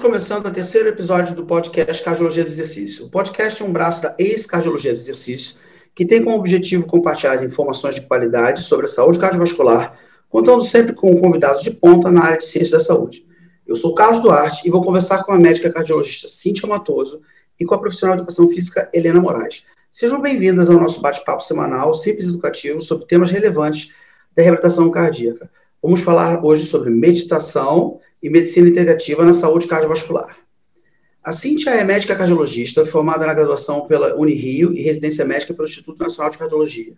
Começando o terceiro episódio do podcast Cardiologia do Exercício. O podcast é um braço da ex-cardiologia do exercício, que tem como objetivo compartilhar as informações de qualidade sobre a saúde cardiovascular, contando sempre com convidados de ponta na área de ciência da saúde. Eu sou Carlos Duarte e vou conversar com a médica cardiologista Cíntia Matoso e com a profissional de educação física Helena Moraes. Sejam bem-vindas ao nosso bate-papo semanal simples e educativo sobre temas relevantes da reabilitação cardíaca. Vamos falar hoje sobre meditação e medicina integrativa na saúde cardiovascular. A Cíntia é médica cardiologista, formada na graduação pela Unirio e residência médica pelo Instituto Nacional de Cardiologia.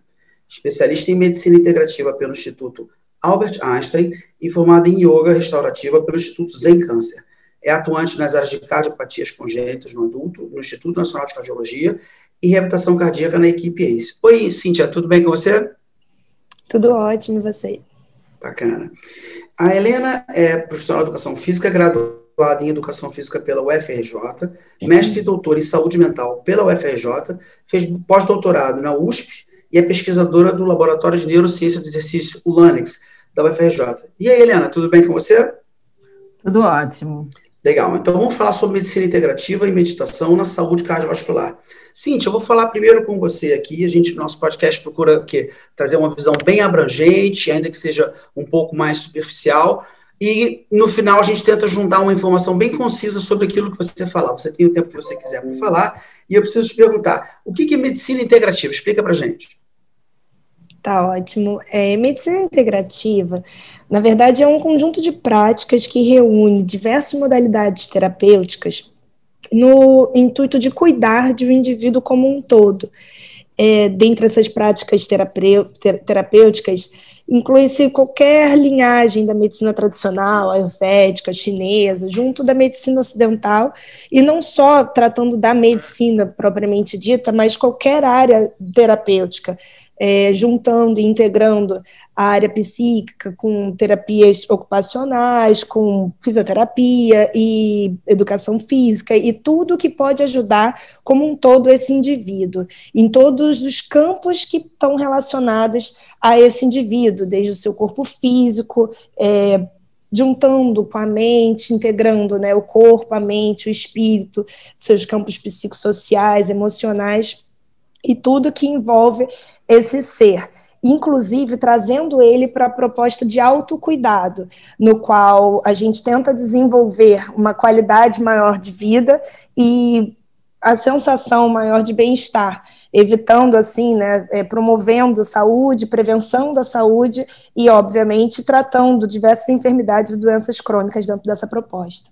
Especialista em medicina integrativa pelo Instituto Albert Einstein e formada em yoga restaurativa pelo Instituto Zen Câncer. É atuante nas áreas de cardiopatias congênitas no adulto, no Instituto Nacional de Cardiologia e reabilitação cardíaca na equipe ACE. Oi, Cíntia, tudo bem com você? Tudo ótimo, e você? Bacana. A Helena é profissional de educação física, graduada em educação física pela UFRJ, mestre e doutora em saúde mental pela UFRJ, fez pós-doutorado na USP e é pesquisadora do Laboratório de Neurociência do Exercício, o LANEX, da UFRJ. E aí, Helena, tudo bem com você? Tudo ótimo. Legal, então vamos falar sobre medicina integrativa e meditação na saúde cardiovascular. Cíntia, eu vou falar primeiro com você aqui. A gente, no nosso podcast, procura que, trazer uma visão bem abrangente, ainda que seja um pouco mais superficial. E no final a gente tenta juntar uma informação bem concisa sobre aquilo que você falar. Você tem o tempo que você quiser para falar. E eu preciso te perguntar: o que é medicina integrativa? Explica para gente. Tá ótimo. É, medicina integrativa, na verdade, é um conjunto de práticas que reúne diversas modalidades terapêuticas no intuito de cuidar de um indivíduo como um todo. É, dentre essas práticas terapêuticas, inclui-se qualquer linhagem da medicina tradicional, ayurvédica, chinesa, junto da medicina ocidental, e não só tratando da medicina propriamente dita, mas qualquer área terapêutica, é, juntando e integrando a área psíquica com terapias ocupacionais, com fisioterapia e educação física e tudo que pode ajudar como um todo esse indivíduo, em todos os campos que estão relacionados a esse indivíduo, desde o seu corpo físico, é, juntando com a mente, integrando né, o corpo, a mente, o espírito, seus campos psicossociais, emocionais e tudo que envolve esse ser, inclusive trazendo ele para a proposta de autocuidado, no qual a gente tenta desenvolver uma qualidade maior de vida e a sensação maior de bem-estar, evitando assim, né, é, promovendo saúde, prevenção da saúde e, obviamente, tratando diversas enfermidades e doenças crônicas dentro dessa proposta.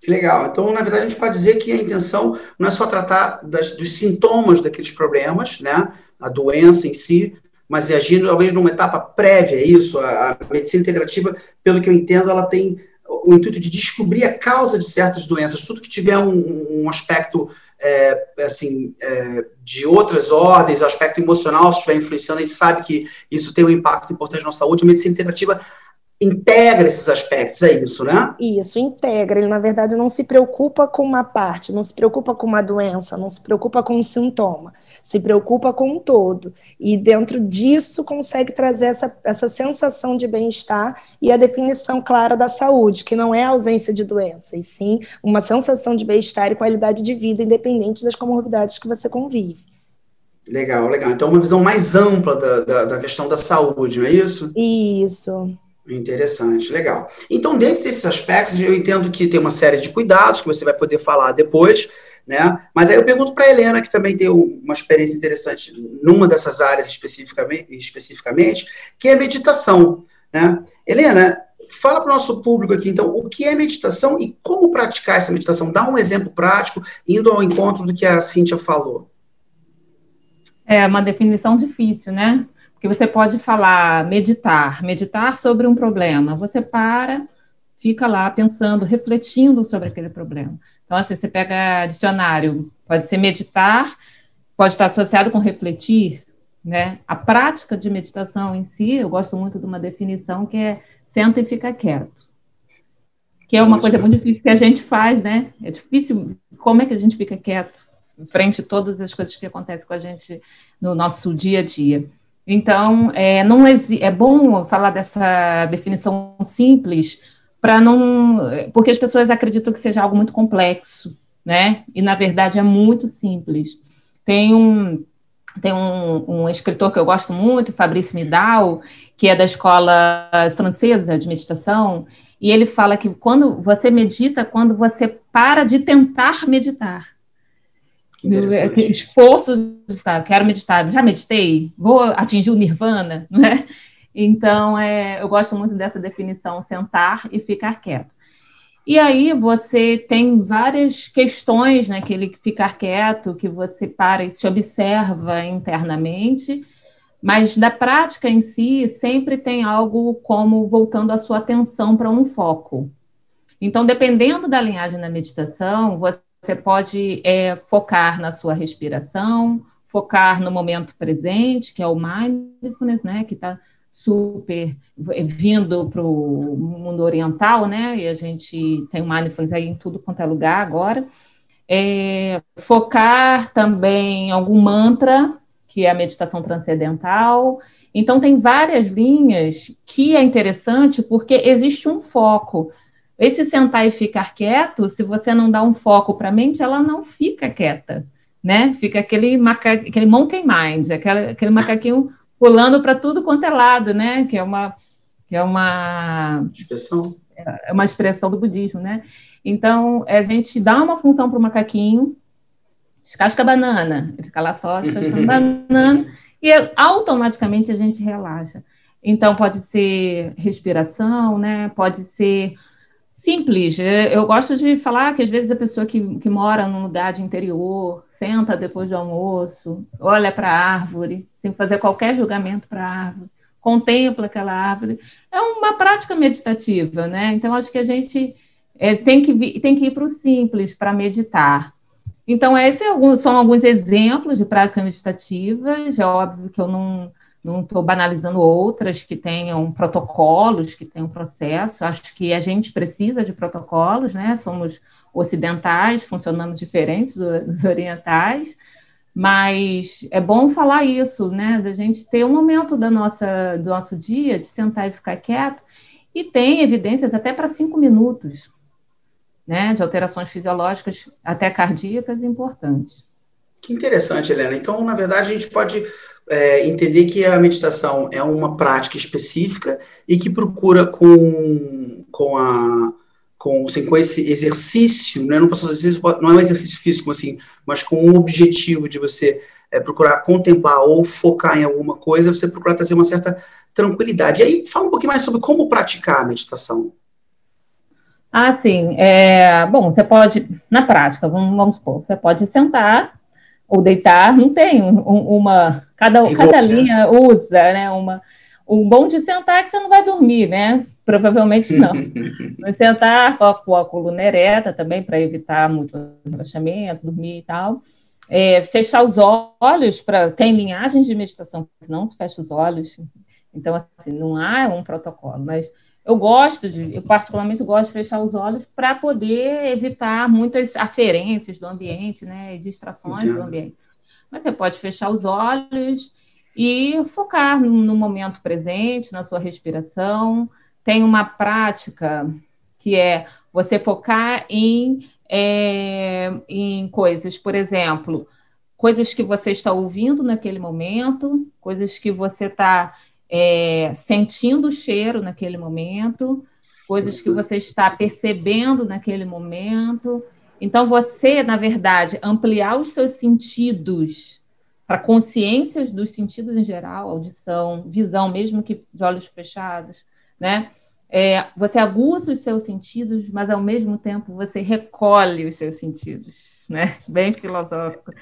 Que legal. Então, na verdade, a gente pode dizer que a intenção não é só tratar das, dos sintomas daqueles problemas, né? A doença em si, mas é agir talvez numa etapa prévia a isso. A, a, medicina integrativa, pelo que eu entendo, ela tem o intuito de descobrir a causa de certas doenças. Tudo que tiver um, um aspecto é, assim, é, de outras ordens, o aspecto emocional, se estiver influenciando, a gente sabe que isso tem um impacto importante na saúde. A medicina integrativa integra esses aspectos, é isso, né? Isso, integra. Ele, na verdade, não se preocupa com uma parte, não se preocupa com uma doença, não se preocupa com um sintoma, se preocupa com um todo. E dentro disso consegue trazer essa, essa sensação de bem-estar e a definição clara da saúde, que não é a ausência de doença, e sim uma sensação de bem-estar e qualidade de vida, independente das comorbidades que você convive. Legal, legal. Então, uma visão mais ampla da, da, da questão da saúde, não é isso? Isso. Interessante, legal. Então, dentro desses aspectos, eu entendo que tem uma série de cuidados que você vai poder falar depois, né? Mas aí eu pergunto para a Helena, que também tem uma experiência interessante numa dessas áreas especificamente, especificamente que é meditação, né? Helena, fala para o nosso público aqui, então, o que é meditação e como praticar essa meditação? Dá um exemplo prático, indo ao encontro do que a Cíntia falou. É uma definição difícil, né? Que você pode falar, meditar, meditar sobre um problema. Você para, fica lá pensando, refletindo sobre aquele problema. Então, assim, você pega dicionário, pode ser meditar, pode estar associado com refletir, né? A prática de meditação em si, eu gosto muito de uma definição que é senta e fica quieto. Que é uma coisa muito difícil que a gente faz, né? É difícil, como é que a gente fica quieto frente a todas as coisas que acontecem com a gente no nosso dia a dia. Então, é, não é bom falar dessa definição simples para não. Porque as pessoas acreditam que seja algo muito complexo, né? E na verdade é muito simples. Tem um. Tem um, um escritor que eu gosto muito, Fabrice Midal, que é da escola francesa de meditação, e ele fala que quando você medita, quando você para de tentar meditar. Que esforço de ficar, quero meditar, já meditei, vou atingir o nirvana, né? Então, é, eu gosto muito dessa definição, sentar e ficar quieto. E aí você tem várias questões naquele né, ficar quieto, que você para e se observa internamente, mas da prática em si sempre tem algo como voltando a sua atenção para um foco. Então, dependendo da linhagem da meditação, você pode é, focar na sua respiração, focar no momento presente, que é o mindfulness, né, que está super vindo para o mundo oriental, né? E a gente tem o mindfulness aí em tudo quanto é lugar agora. É, focar também em algum mantra, que é a meditação transcendental. Então, tem várias linhas que é interessante porque existe um foco. Esse sentar e ficar quieto, se você não dá um foco para a mente, ela não fica quieta, né? Fica aquele, maca... aquele monkey mind, aquele, aquele macaquinho pulando para tudo quanto é lado, né? Que é uma que é uma expressão é uma expressão do budismo, né? Então a gente dá uma função para o macaquinho, descasca a banana, ele fica lá só descascando banana e automaticamente a gente relaxa. Então pode ser respiração, né? Pode ser simples. Eu gosto de falar que às vezes a pessoa que, que mora num lugar de interior, senta depois do almoço, olha para a árvore, sem fazer qualquer julgamento para a árvore, contempla aquela árvore. É uma prática meditativa, né? Então, acho que a gente é, tem, que tem que ir para o simples para meditar. Então, esses é são alguns exemplos de prática meditativas. É óbvio que eu não não estou banalizando outras que tenham protocolos, que tenham processo. Acho que a gente precisa de protocolos, né? Somos ocidentais, funcionamos diferentes dos orientais, mas é bom falar isso, né? Da gente ter um momento da nossa, do nosso dia de sentar e ficar quieto, e tem evidências até para cinco minutos, né? De alterações fisiológicas, até cardíacas, importantes. Que interessante, Helena. Então, na verdade, a gente pode é, entender que a meditação é uma prática específica e que procura com, com, a, com, assim, com esse exercício, né, não, exercício, não é um exercício físico, assim, mas com o objetivo de você é, procurar contemplar ou focar em alguma coisa, você procurar trazer uma certa tranquilidade. E aí, fala um pouquinho mais sobre como praticar a meditação. Ah, sim. É, bom, você pode, na prática, vamos, vamos supor, você pode sentar ou deitar, não tem um, uma. Cada, cada linha usa, né? Uma, um bom de sentar é que você não vai dormir, né? Provavelmente não. Mas sentar com a, com a coluna ereta também, para evitar muito relaxamento, dormir e tal. É, fechar os olhos, para tem linhagens de meditação que não se fecha os olhos. Então, assim, não há um protocolo, mas eu gosto de, eu particularmente gosto de fechar os olhos para poder evitar muitas aferências do ambiente, né, distrações do ambiente. Mas você pode fechar os olhos e focar no, no, momento presente, na sua respiração. Tem uma prática que é você focar em, é, em coisas, por exemplo, coisas que você está ouvindo naquele momento, coisas que você está é, sentindo o cheiro naquele momento, coisas que você está percebendo naquele momento. Então, você, na verdade, ampliar os seus sentidos para consciências dos sentidos em geral, audição, visão, mesmo que de olhos fechados, né? É, você aguça os seus sentidos, mas ao mesmo tempo você recolhe os seus sentidos, né? Bem filosófico.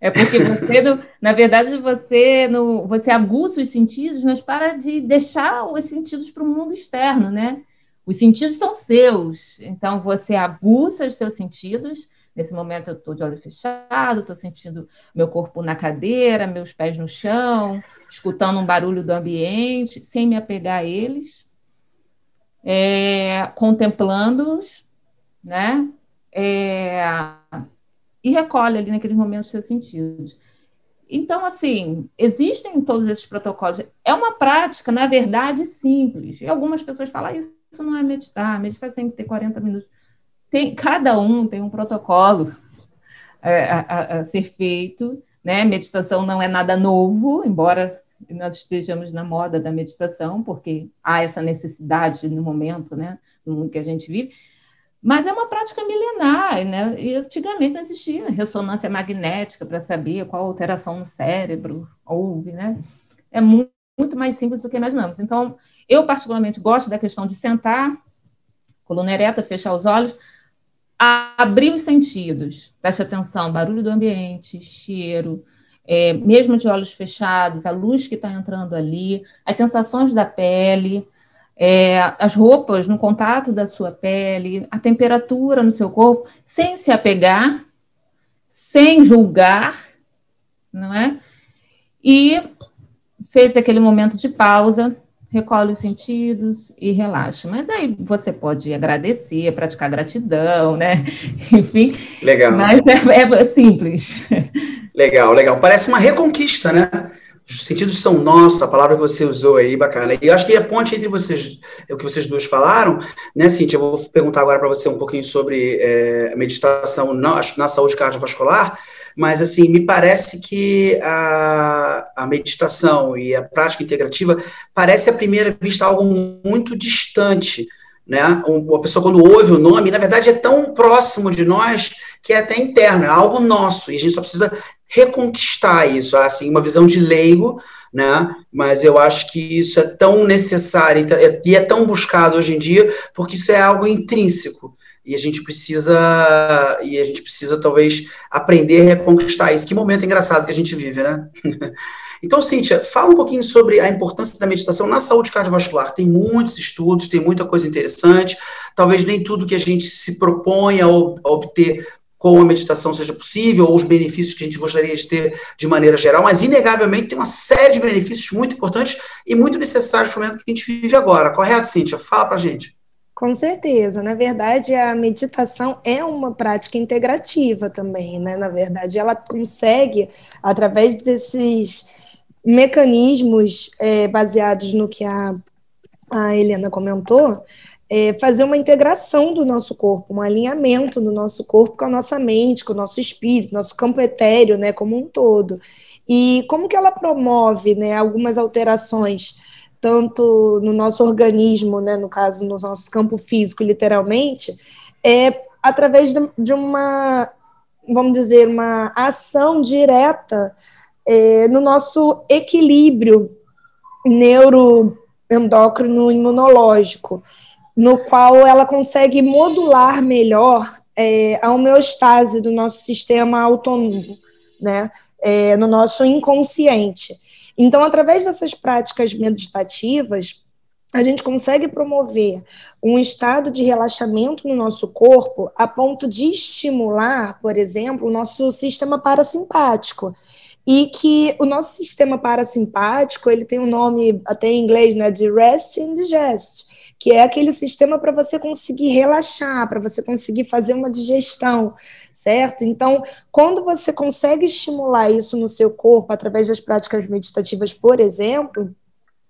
É porque você, na verdade, você, no, você aguça os sentidos, mas para de deixar os sentidos para o mundo externo, né? Os sentidos são seus, então você aguça os seus sentidos. Nesse momento eu estou de olho fechado, estou sentindo meu corpo na cadeira, meus pés no chão, escutando um barulho do ambiente, sem me apegar a eles, é, contemplando-os, né? É, e recolhe ali naqueles momentos os seus sentidos. Então, assim, existem todos esses protocolos. É uma prática, na verdade, simples. E algumas pessoas falam isso isso não é meditar. Meditar tem que ter 40 minutos. Tem, cada um tem um protocolo é, a, a, a ser feito, né? Meditação não é nada novo, embora nós estejamos na moda da meditação, porque há essa necessidade no momento, né, no mundo que a gente vive, mas é uma prática milenar, né? E antigamente não existia ressonância magnética para saber qual alteração no cérebro houve, né? É muito, muito mais simples do que imaginamos. Então, eu particularmente gosto da questão de sentar, coluna ereta, fechar os olhos, abrir os sentidos, preste atenção, barulho do ambiente, cheiro, é, mesmo de olhos fechados, a luz que está entrando ali, as sensações da pele, é, as roupas no contato da sua pele, a temperatura no seu corpo, sem se apegar, sem julgar, não é? E fez aquele momento de pausa, recolhe os sentidos e relaxa. Mas daí você pode agradecer, praticar gratidão, né? Enfim. Legal. Mas é, é simples. Legal, legal. Parece uma reconquista, né? Os sentidos são nossos, a palavra que você usou aí, bacana. E eu acho que a ponte entre vocês, é o que vocês duas falaram, né, Cintia? Eu vou perguntar agora para você um pouquinho sobre é, meditação na, na saúde cardiovascular, mas, assim, me parece que a, a meditação e a prática integrativa parece, à primeira vista, algo muito distante, né? Uma pessoa, quando ouve o nome, na verdade, é tão próximo de nós que é até interno, é algo nosso, e a gente só precisa reconquistar isso, assim, uma visão de leigo, né? Mas eu acho que isso é tão necessário e é tão buscado hoje em dia, porque isso é algo intrínseco. E a gente precisa, e a gente precisa talvez aprender a reconquistar isso. Que momento engraçado que a gente vive, né? Então, Cíntia, fala um pouquinho sobre a importância da meditação na saúde cardiovascular. Tem muitos estudos, tem muita coisa interessante. Talvez nem tudo que a gente se propõe a obter com a meditação seja possível, ou os benefícios que a gente gostaria de ter de maneira geral, mas inegavelmente tem uma série de benefícios muito importantes e muito necessários no momento que a gente vive agora. Correto, Cíntia? Fala pra gente. Com certeza. Na verdade, a meditação é uma prática integrativa também, né? Na verdade, ela consegue, através desses mecanismos é, baseados no que a, a Helena comentou, é, fazer uma integração do nosso corpo, um alinhamento do nosso corpo com a nossa mente, com o nosso espírito, nosso campo etéreo, né, como um todo. E como que ela promove, né, algumas alterações, tanto no nosso organismo, né, no caso, no nosso campo físico, literalmente, é através de, uma, vamos dizer, uma ação direta é, no nosso equilíbrio neuroendócrino imunológico no qual ela consegue modular melhor é, a homeostase do nosso sistema autônomo, né, é, no nosso inconsciente. Então, através dessas práticas meditativas, a gente consegue promover um estado de relaxamento no nosso corpo a ponto de estimular, por exemplo, o nosso sistema parasimpático. E que o nosso sistema parasimpático, ele tem um nome até em inglês, né, de rest and digest que é aquele sistema para você conseguir relaxar, para você conseguir fazer uma digestão, certo? Então, quando você consegue estimular isso no seu corpo através das práticas meditativas, por exemplo,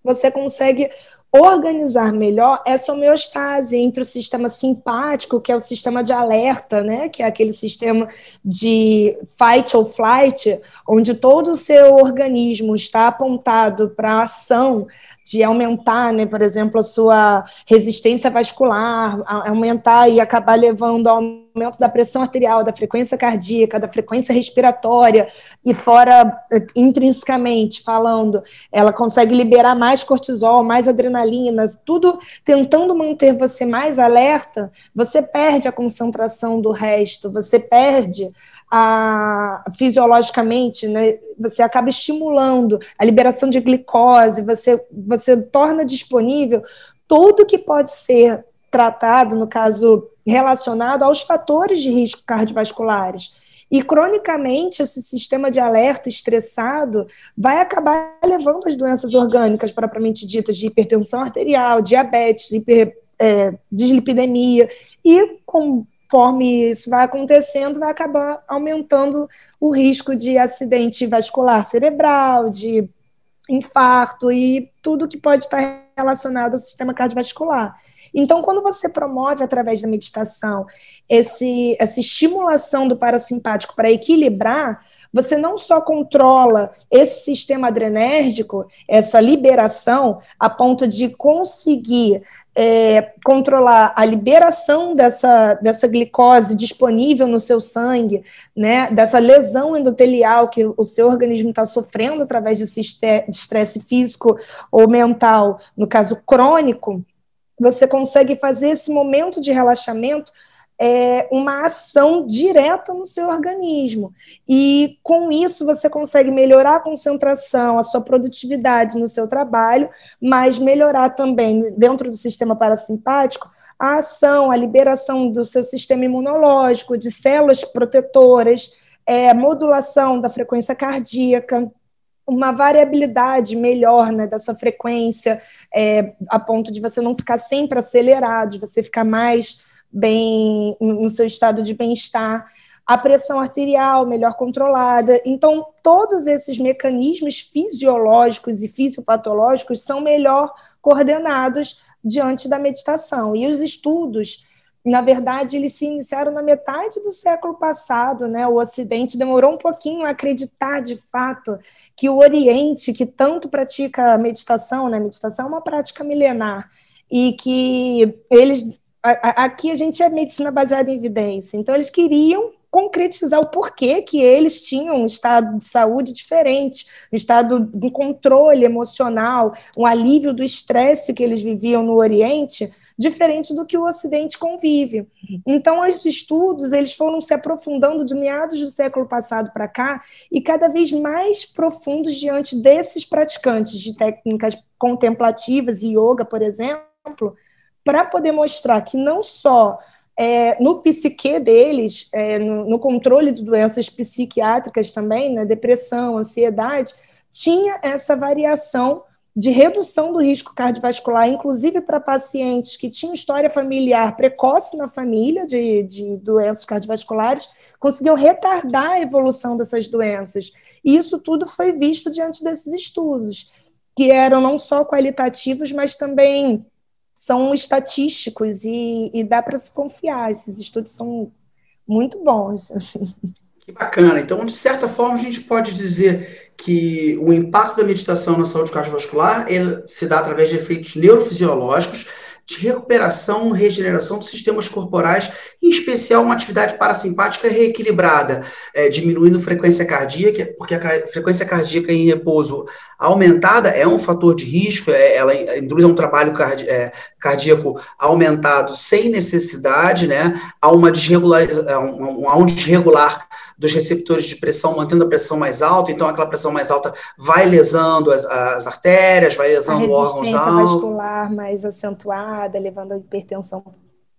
você consegue organizar melhor essa homeostase entre o sistema simpático, que é o sistema de alerta, né, que é aquele sistema de fight or flight, onde todo o seu organismo está apontado para a ação de aumentar, né, por exemplo, a sua resistência vascular, aumentar e acabar levando ao aumento da pressão arterial, da frequência cardíaca, da frequência respiratória, e fora, intrinsecamente falando, ela consegue liberar mais cortisol, mais adrenalina, tudo tentando manter você mais alerta, você perde a concentração do resto, você perde a, fisiologicamente, né, você acaba estimulando a liberação de glicose, você, você torna disponível tudo que pode ser tratado, no caso relacionado aos fatores de risco cardiovasculares. E cronicamente, esse sistema de alerta estressado vai acabar levando as doenças orgânicas propriamente ditas de hipertensão arterial, diabetes, hiper, é, dislipidemia, e conforme isso vai acontecendo, vai acabar aumentando o risco de acidente vascular cerebral, de infarto e tudo que pode estar relacionado ao sistema cardiovascular. Então, quando você promove através da meditação esse, essa estimulação do parasimpático para equilibrar, você não só controla esse sistema adrenérgico, essa liberação, a ponto de conseguir é, controlar a liberação dessa, dessa glicose disponível no seu sangue, né, dessa lesão endotelial que o seu organismo está sofrendo através desse estresse físico ou mental, no caso crônico, você consegue fazer esse momento de relaxamento é, uma ação direta no seu organismo. E com isso você consegue melhorar a concentração, a sua produtividade no seu trabalho, mas melhorar também, dentro do sistema parasimpático, a ação, a liberação do seu sistema imunológico, de células protetoras, é, modulação da frequência cardíaca uma variabilidade melhor né, dessa frequência, é, a ponto de você não ficar sempre acelerado, de você ficar mais bem no seu estado de bem-estar, a pressão arterial melhor controlada. Então, todos esses mecanismos fisiológicos e fisiopatológicos são melhor coordenados diante da meditação. E os estudos na verdade, eles se iniciaram na metade do século passado, né? O Ocidente demorou um pouquinho a acreditar de fato que o Oriente, que tanto pratica a meditação, né? Meditação é uma prática milenar, e que eles. aqui a gente é medicina baseada em evidência, então eles queriam concretizar o porquê que eles tinham um estado de saúde diferente, um estado de controle emocional, um alívio do estresse que eles viviam no Oriente, diferente do que o Ocidente convive. Então, os estudos eles foram se aprofundando de meados do século passado para cá e cada vez mais profundos diante desses praticantes de técnicas contemplativas e yoga, por exemplo, para poder mostrar que não só é, no psique deles, é, no, no, controle de doenças psiquiátricas também, né, depressão, ansiedade, tinha essa variação de redução do risco cardiovascular, inclusive para pacientes que tinham história familiar precoce na família de, de doenças cardiovasculares, conseguiu retardar a evolução dessas doenças. E isso tudo foi visto diante desses estudos, que eram não só qualitativos, mas também são estatísticos e, e dá para se confiar. Esses estudos são muito bons. Assim. Que bacana. Então, de certa forma, a gente pode dizer que o impacto da meditação na saúde cardiovascular se dá através de efeitos neurofisiológicos de recuperação, regeneração dos sistemas corporais, em especial uma atividade parasimpática reequilibrada, é, diminuindo frequência cardíaca, porque a frequência cardíaca em repouso aumentada é um fator de risco, é, ela induz um trabalho cardi, é, cardíaco aumentado sem necessidade, né, a uma desregularização, a um desregular dos receptores de pressão, mantendo a pressão mais alta, então aquela pressão mais alta vai lesando as, as artérias, vai lesando órgãos A vascular mais acentuada, levando a hipertensão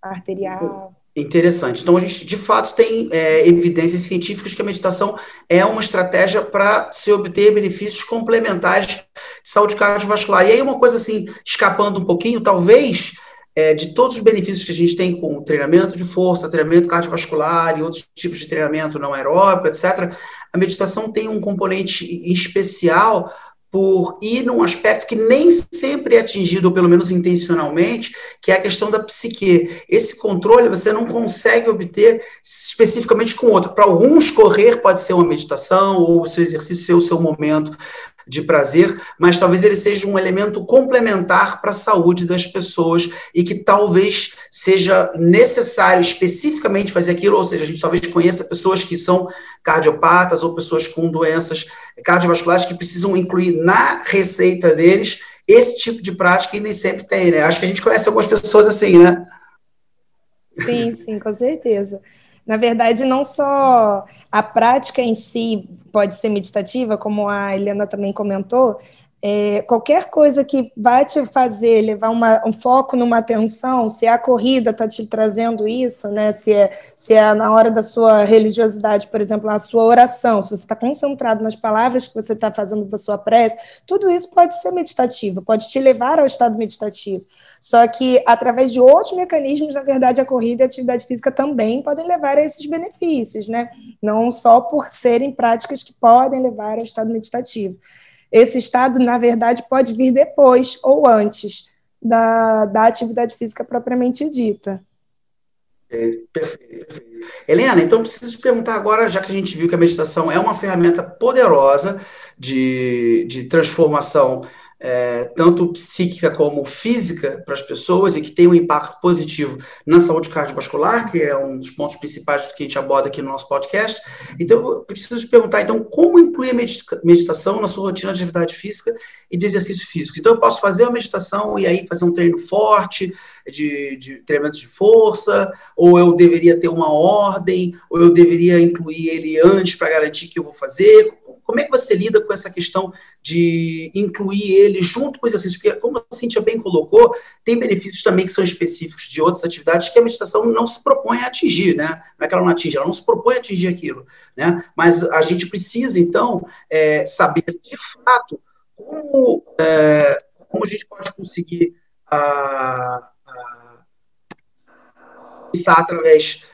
arterial. Interessante. Então, a gente, de fato, tem é, evidências científicas que a meditação é uma estratégia para se obter benefícios complementares de saúde cardiovascular. E aí, uma coisa assim, escapando um pouquinho, talvez é, de todos os benefícios que a gente tem com treinamento de força, treinamento cardiovascular e outros tipos de treinamento não aeróbico, etc., a meditação tem um componente especial por ir num aspecto que nem sempre é atingido, ou pelo menos intencionalmente, que é a questão da psique. Esse controle você não consegue obter especificamente com outro. Para alguns, correr pode ser uma meditação, ou o seu exercício ser o seu momento de prazer, mas talvez ele seja um elemento complementar para a saúde das pessoas e que talvez seja necessário especificamente fazer aquilo, ou seja, a gente talvez conheça pessoas que são cardiopatas ou pessoas com doenças cardiovasculares que precisam incluir na receita deles esse tipo de prática e nem sempre tem, né? Acho que a gente conhece algumas pessoas assim, né? Sim, sim, com certeza. Na verdade, não só a prática em si pode ser meditativa, como a Helena também comentou, é, qualquer coisa que vai te fazer levar uma, um foco numa atenção, se a corrida está te trazendo isso, né? Se é, se é na hora da sua religiosidade, por exemplo, a sua oração, se você está concentrado nas palavras que você está fazendo da sua prece, tudo isso pode ser meditativo, pode te levar ao estado meditativo. Só que através de outros mecanismos, na verdade, a corrida e a atividade física também podem levar a esses benefícios, né? Não só por serem práticas que podem levar ao estado meditativo. Esse estado, na verdade, pode vir depois ou antes da, da atividade física propriamente dita. É. Helena, então preciso te perguntar agora, já que a gente viu que a meditação é uma ferramenta poderosa de, de transformação é, tanto psíquica como física para as pessoas e que tem um impacto positivo na saúde cardiovascular, que é um dos pontos principais que a gente aborda aqui no nosso podcast. Então, eu preciso te perguntar, então, como incluir a meditação na sua rotina de atividade física e de exercício físico? Então, eu posso fazer a meditação e aí fazer um treino forte, de, de treinamentos de força, ou eu deveria ter uma ordem, ou eu deveria incluir ele antes para garantir que eu vou fazer? Como é que você lida com essa questão de incluir ele junto com o exercício? Porque, como a Cintia bem colocou, tem benefícios também que são específicos de outras atividades que a meditação não se propõe a atingir, né? Não é que ela não atinge, ela não se propõe a atingir aquilo, né? Mas a gente precisa, então, é, saber de fato como, é, como a gente pode conseguir a, a, através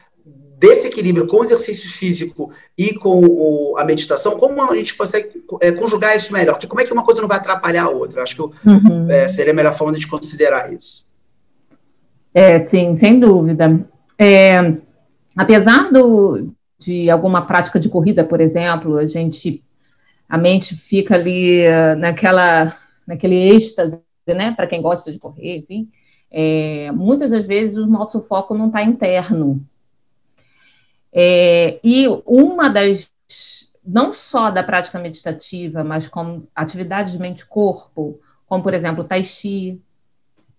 desse equilíbrio com o exercício físico e com o, a meditação, como a gente consegue é, conjugar isso melhor? Porque como é que uma coisa não vai atrapalhar a outra? Acho que uhum. é, seria a melhor forma de considerar isso. É, sim, sem dúvida. É, apesar do, de alguma prática de corrida, por exemplo, a gente a mente fica ali uh, naquela naquele êxtase, né, para quem gosta de correr, enfim. É, muitas das vezes o nosso foco não está interno, é, e uma das, não só da prática meditativa, mas como atividades de mente-corpo, como, por exemplo, o tai chi,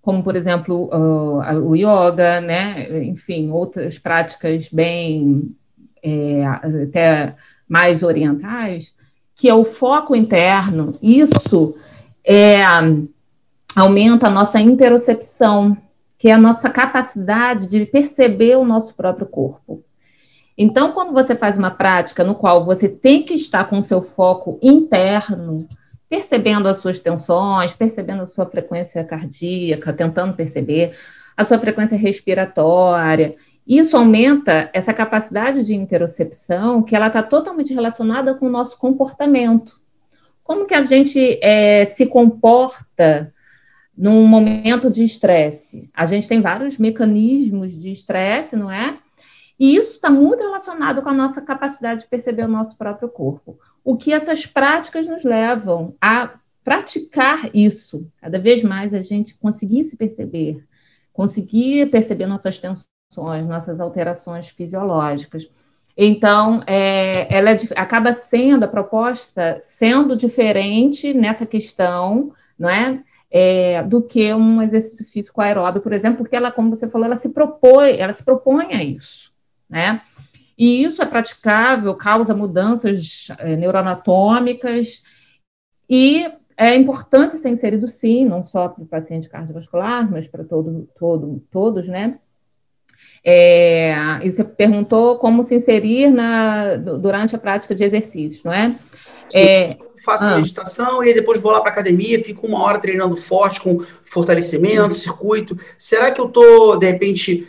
como, por exemplo, uh, o yoga, né? enfim, outras práticas bem, é, até mais orientais, que é o foco interno, isso é, aumenta a nossa interocepção, que é a nossa capacidade de perceber o nosso próprio corpo. Então, quando você faz uma prática no qual você tem que estar com o seu foco interno, percebendo as suas tensões, percebendo a sua frequência cardíaca, tentando perceber a sua frequência respiratória, isso aumenta essa capacidade de interocepção, que ela está totalmente relacionada com o nosso comportamento. Como que a gente é, se comporta num momento de estresse? A gente tem vários mecanismos de estresse, não é? E isso está muito relacionado com a nossa capacidade de perceber o nosso próprio corpo. O que essas práticas nos levam a praticar isso, cada vez mais a gente conseguir se perceber, conseguir perceber nossas tensões, nossas alterações fisiológicas. Então, é, ela é, acaba sendo a proposta sendo diferente nessa questão, não é? É? do que um exercício físico aeróbico, por exemplo, porque ela, como você falou, ela se propõe, ela se propõe a isso né? E isso é praticável, causa mudanças é, neuroanatômicas e é importante ser inserido, sim, não só para o paciente cardiovascular, mas para todo, todo, todos, né? É, e você perguntou como se inserir na, durante a prática de exercícios, não é? é faço ah. meditação e depois vou lá para academia, fico uma hora treinando forte com fortalecimento, circuito. Será que eu estou, de repente,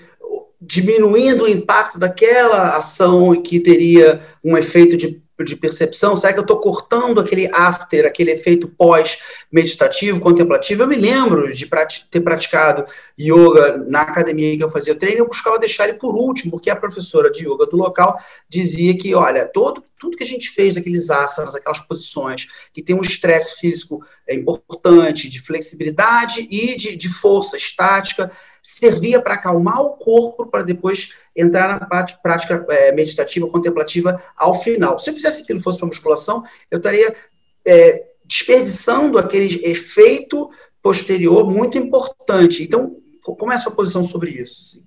diminuindo o impacto daquela ação que teria um efeito de, de percepção? Será que eu estou cortando aquele after, aquele efeito pós-meditativo, contemplativo? Eu me lembro de prati ter praticado yoga na academia que eu fazia treino, eu buscava deixar ele por último, porque a professora de yoga do local dizia que, olha, todo, tudo que a gente fez naqueles asanas, aquelas posições que tem um estresse físico é, importante, de flexibilidade e de, de força estática, servia para acalmar o corpo para depois entrar na prática é, meditativa, contemplativa ao final. Se eu fizesse aquilo fosse para musculação, eu estaria é, desperdiçando aquele efeito posterior muito importante. Então, como é a sua posição sobre isso? Assim?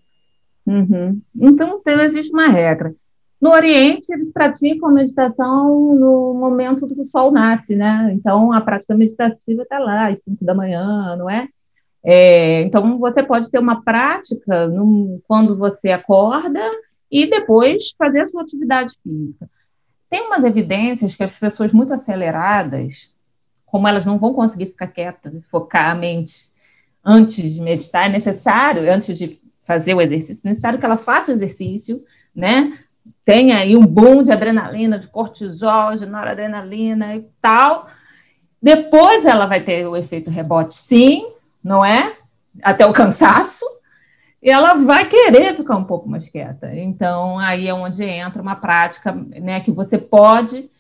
Uhum. Então, existe uma regra. No Oriente, eles praticam meditação no momento do sol nasce, né? Então, a prática meditativa está lá, às 5 da manhã, não é? É, então, você pode ter uma prática quando você acorda e depois fazer a sua atividade física. Tem umas evidências que as pessoas muito aceleradas, como elas não vão conseguir ficar quietas, focar a mente antes de meditar, é necessário, antes de fazer o exercício, é necessário que ela faça o exercício, né? Tenha aí um boom de adrenalina, de cortisol, de noradrenalina e tal, Depois ela vai ter o efeito rebote, sim, não é? Até o cansaço, e ela vai querer ficar um pouco mais quieta. Então, aí é onde entra uma prática né, que você pode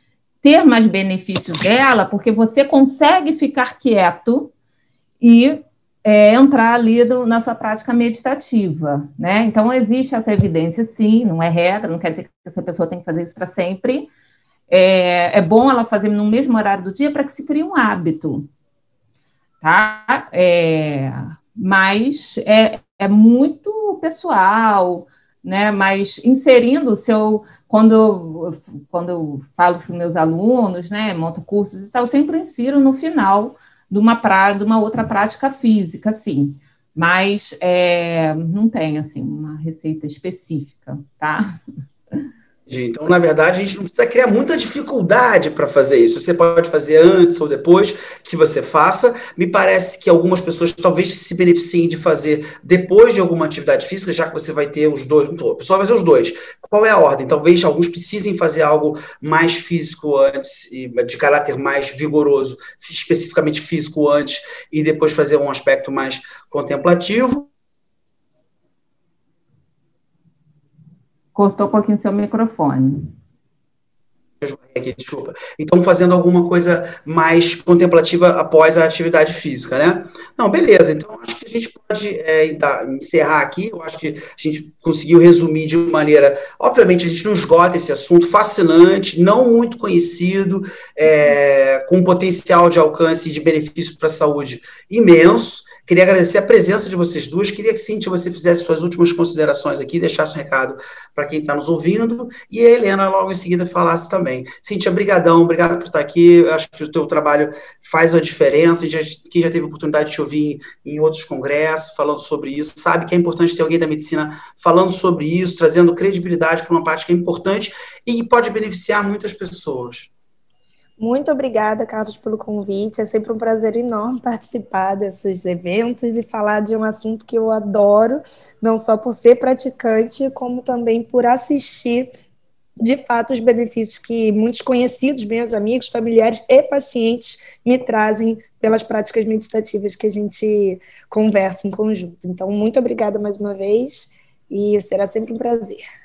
ter mais benefício dela, porque você consegue ficar quieto e é, entrar ali do, na sua prática meditativa, né? Então, existe essa evidência, sim, não é regra, não quer dizer que essa pessoa tem que fazer isso para sempre. É, é, bom ela fazer no mesmo horário do dia para que se crie um hábito, tá? É, mas é, é muito pessoal, né? Mas inserindo o seu. Quando eu, quando eu falo para os meus alunos, né, monto cursos e tal, sempre insiro no final de uma, pra, de uma outra prática física, sim. Mas é, não tem, assim, uma receita específica, tá? Então, na verdade, a gente não precisa criar muita dificuldade para fazer isso. Você pode fazer antes ou depois que você faça. Me parece que algumas pessoas talvez se beneficiem de fazer depois de alguma atividade física, já que você vai ter os dois. O pessoal vai fazer os dois. Qual é a ordem? Talvez alguns precisem fazer algo mais físico antes, de caráter mais vigoroso, especificamente físico antes, e depois fazer um aspecto mais contemplativo Cortou um pouquinho seu microfone. Desculpa. Então, fazendo alguma coisa mais contemplativa após a atividade física, né? Não, beleza. Então, acho que a gente pode é, encerrar aqui. Eu acho que a gente conseguiu resumir de maneira. Obviamente, a gente não esgota esse assunto fascinante, não muito conhecido, é, com potencial de alcance e de benefício para a saúde imenso. Queria agradecer a presença de vocês duas. Queria que, Cíntia, você fizesse suas últimas considerações aqui, deixasse um recado para quem está nos ouvindo, e a Helena logo em seguida falasse também. Cíntia, brigadão, obrigado por estar aqui. Eu acho que o teu trabalho faz a diferença. Quem já teve oportunidade de te ouvir em, outros congressos falando sobre isso, sabe que é importante ter alguém da medicina falando sobre isso, trazendo credibilidade para uma parte que é importante e pode beneficiar muitas pessoas. Muito obrigada, Carlos, pelo convite. É sempre um prazer enorme participar desses eventos e falar de um assunto que eu adoro, não só por ser praticante, como também por assistir de fato os benefícios que muitos conhecidos, meus amigos, familiares e pacientes me trazem pelas práticas meditativas que a gente conversa em conjunto. Então, muito obrigada mais uma vez e será sempre um prazer.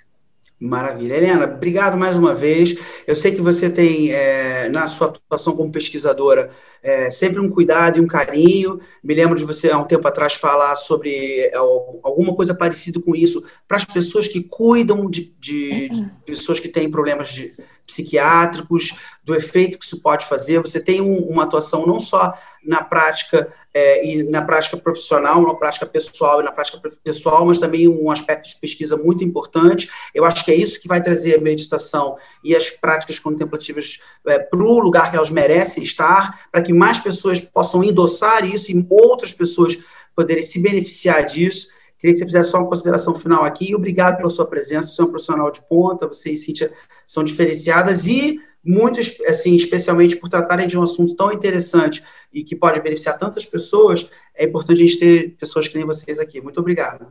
Maravilha. Helena, obrigado mais uma vez. Eu sei que você tem, é, na sua atuação como pesquisadora, é, sempre um cuidado e um carinho. Me lembro de você, há um tempo atrás, falar sobre é, alguma coisa parecida com isso para as pessoas que cuidam de, de, de pessoas que têm problemas de, psiquiátricos, do efeito que isso pode fazer. Você tem um, uma atuação não só na prática é, e na prática profissional, na prática pessoal e na prática pessoal, mas também um aspecto de pesquisa muito importante. Eu acho que é isso que vai trazer a meditação e as práticas contemplativas é, para o lugar que elas merecem estar, para que mais pessoas possam endossar isso e outras pessoas poderem se beneficiar disso. Queria que você fizesse só uma consideração final aqui. Obrigado pela sua presença. Você é um profissional de ponta, você e Cíntia são diferenciadas e muito, assim, especialmente por tratarem de um assunto tão interessante e que pode beneficiar tantas pessoas, é importante a gente ter pessoas que nem vocês aqui. Muito obrigado.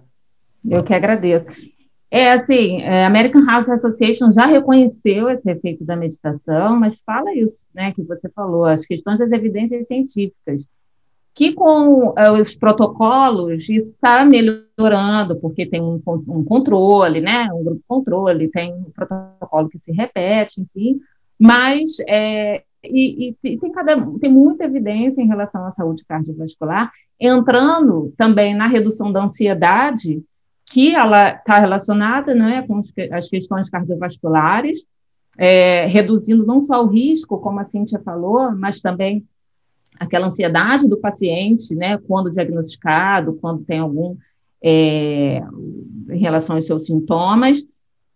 Eu que agradeço. É assim, a é, American Heart Association já reconheceu esse efeito da meditação, mas fala isso, né, que você falou, as questões das evidências científicas que com uh, os protocolos está melhorando, porque tem um, um, controle, né, um grupo controle, tem um protocolo que se repete, enfim, mas é, e, e, tem, cada, tem muita evidência em relação à saúde cardiovascular, entrando também na redução da ansiedade, que ela está relacionada né, com as questões cardiovasculares, é, reduzindo não só o risco, como a Cíntia falou, mas também aquela ansiedade do paciente, né, quando diagnosticado, quando tem algum, é, em relação aos seus sintomas.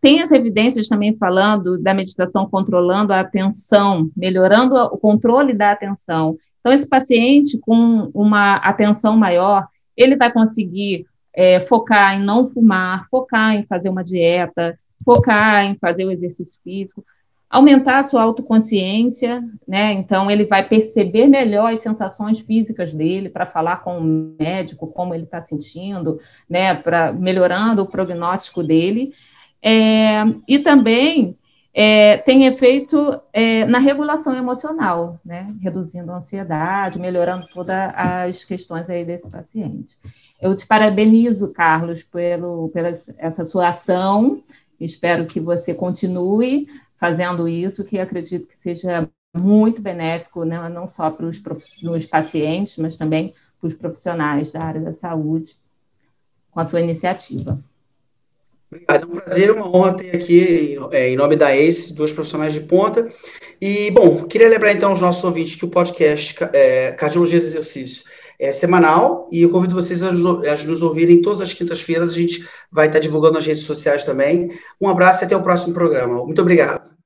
Tem as evidências também falando da meditação controlando a atenção, melhorando o controle da atenção. Então, esse paciente com uma atenção maior, ele vai conseguir é, focar em não fumar, focar em fazer uma dieta, focar em fazer o exercício físico, aumentar a sua autoconsciência, né? Então ele vai perceber melhor as sensações físicas dele para falar com o médico como ele está sentindo, né? Para melhorando o prognóstico dele. É, e também é, tem efeito é, na regulação emocional, né? reduzindo a ansiedade, melhorando todas as questões aí desse paciente. Eu te parabenizo, Carlos, pelo, pela essa sua ação, espero que você continue fazendo isso, que acredito que seja muito benéfico, né? não só para os, pacientes, mas também para os profissionais da área da saúde, com a sua iniciativa. Obrigado, é um prazer, uma honra ter aqui, é, em nome da ACE, duas profissionais de ponta. E, bom, queria lembrar então aos nossos ouvintes que o podcast é, Cardiologia do Exercício é semanal e eu convido vocês a, a nos ouvirem todas as quintas-feiras. A gente vai estar divulgando nas redes sociais também. Um abraço e até o próximo programa. Muito obrigado.